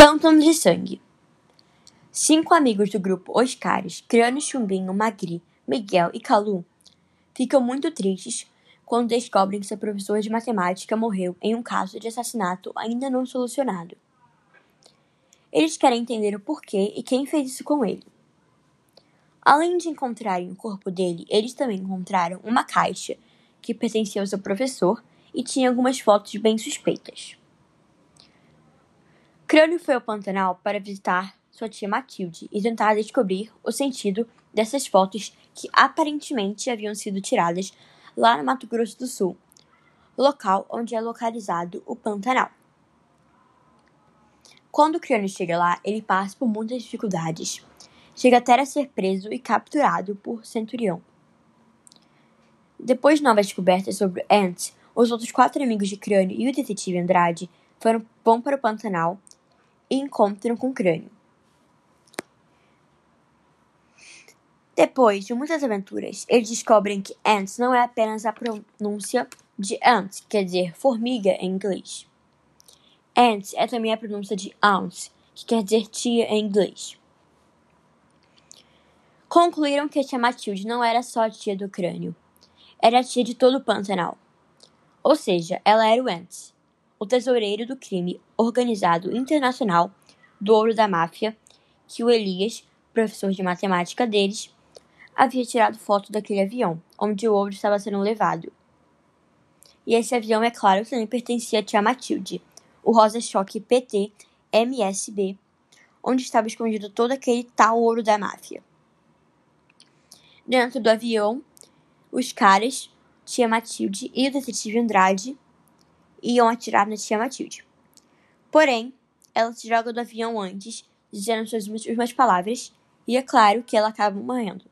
Pântano de sangue. Cinco amigos do grupo Oscares, Crânio, Chumbinho, Magri, Miguel e Calu, ficam muito tristes quando descobrem que seu professor de matemática morreu em um caso de assassinato ainda não solucionado. Eles querem entender o porquê e quem fez isso com ele. Além de encontrarem o corpo dele, eles também encontraram uma caixa que pertencia ao seu professor e tinha algumas fotos bem suspeitas. Crânio foi ao Pantanal para visitar sua tia Matilde e tentar descobrir o sentido dessas fotos que aparentemente haviam sido tiradas lá no Mato Grosso do Sul, local onde é localizado o Pantanal. Quando o Crânio chega lá, ele passa por muitas dificuldades. Chega até a ser preso e capturado por Centurião. Depois de novas descobertas sobre Ant, os outros quatro amigos de Crânio e o detetive Andrade foram, para o Pantanal e encontram com o crânio. Depois de muitas aventuras, eles descobrem que ants não é apenas a pronúncia de ant, quer dizer formiga em inglês. Ants é também a pronúncia de aunt, que quer dizer tia em inglês. Concluíram que a tia Matilde não era só a tia do crânio, era a tia de todo o Pantanal. Ou seja, ela era o Ants, o tesoureiro do crime organizado internacional do ouro da máfia, que o Elias, professor de matemática deles, havia tirado foto daquele avião, onde o ouro estava sendo levado. E esse avião, é claro, também pertencia a tia Matilde, o Rosa Choque PT MSB, onde estava escondido todo aquele tal ouro da máfia. Dentro do avião, os caras, tia Matilde e o detetive Andrade iam atirar na tia Matilde. Porém, ela se joga do avião antes, dizendo suas últimas palavras, e é claro que ela acaba morrendo.